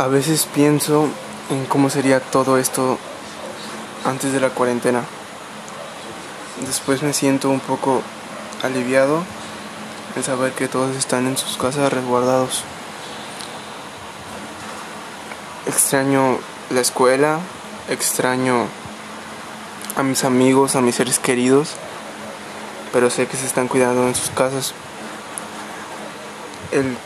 A veces pienso en cómo sería todo esto antes de la cuarentena. Después me siento un poco aliviado en saber que todos están en sus casas resguardados. Extraño la escuela, extraño a mis amigos, a mis seres queridos, pero sé que se están cuidando en sus casas. El